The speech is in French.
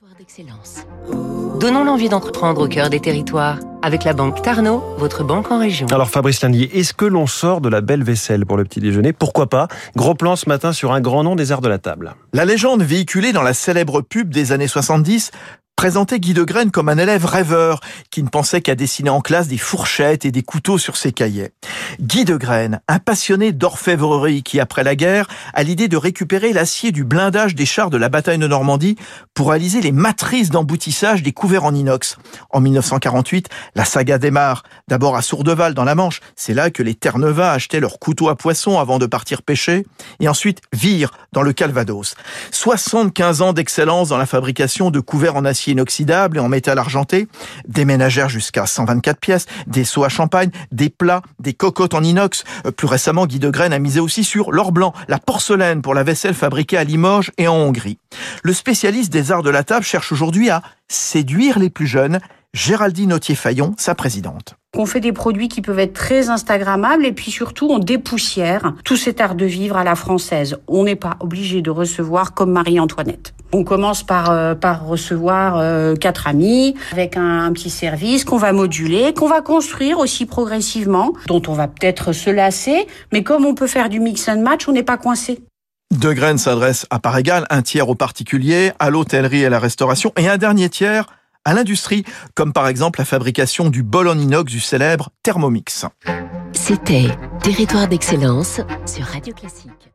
Territoire d'excellence. Donnons l'envie d'entreprendre au cœur des territoires. Avec la banque Tarno, votre banque en région. Alors Fabrice Lindier, est-ce que l'on sort de la belle vaisselle pour le petit déjeuner? Pourquoi pas? Gros plan ce matin sur un grand nom des arts de la table. La légende véhiculée dans la célèbre pub des années 70 présentait Guy de Graine comme un élève rêveur qui ne pensait qu'à dessiner en classe des fourchettes et des couteaux sur ses cahiers. Guy de Graine, un passionné d'orfèvrerie qui, après la guerre, a l'idée de récupérer l'acier du blindage des chars de la bataille de Normandie pour réaliser les matrices d'emboutissage des couverts en inox. En 1948, la saga démarre. D'abord à Sourdeval, dans la Manche. C'est là que les Terre-Neuvas achetaient leurs couteaux à poisson avant de partir pêcher. Et ensuite, Vire, dans le Calvados. 75 ans d'excellence dans la fabrication de couverts en acier inoxydable et en métal argenté, des ménagères jusqu'à 124 pièces, des seaux à champagne, des plats, des cocottes en inox. Euh, plus récemment, Guy de Graine a misé aussi sur l'or blanc, la porcelaine pour la vaisselle fabriquée à Limoges et en Hongrie. Le spécialiste des arts de la table cherche aujourd'hui à séduire les plus jeunes. Géraldine Autier-Fayon, sa présidente. On fait des produits qui peuvent être très instagrammables et puis surtout on dépoussière tout cet art de vivre à la française. On n'est pas obligé de recevoir comme Marie-Antoinette. On commence par, euh, par recevoir euh, quatre amis avec un, un petit service qu'on va moduler, qu'on va construire aussi progressivement, dont on va peut-être se lasser, mais comme on peut faire du mix and match, on n'est pas coincé. De Graine s'adresse à part égale, un tiers aux particuliers, à l'hôtellerie et à la restauration, et un dernier tiers à l'industrie, comme par exemple la fabrication du bol en inox du célèbre Thermomix. C'était Territoire d'excellence sur Radio Classique.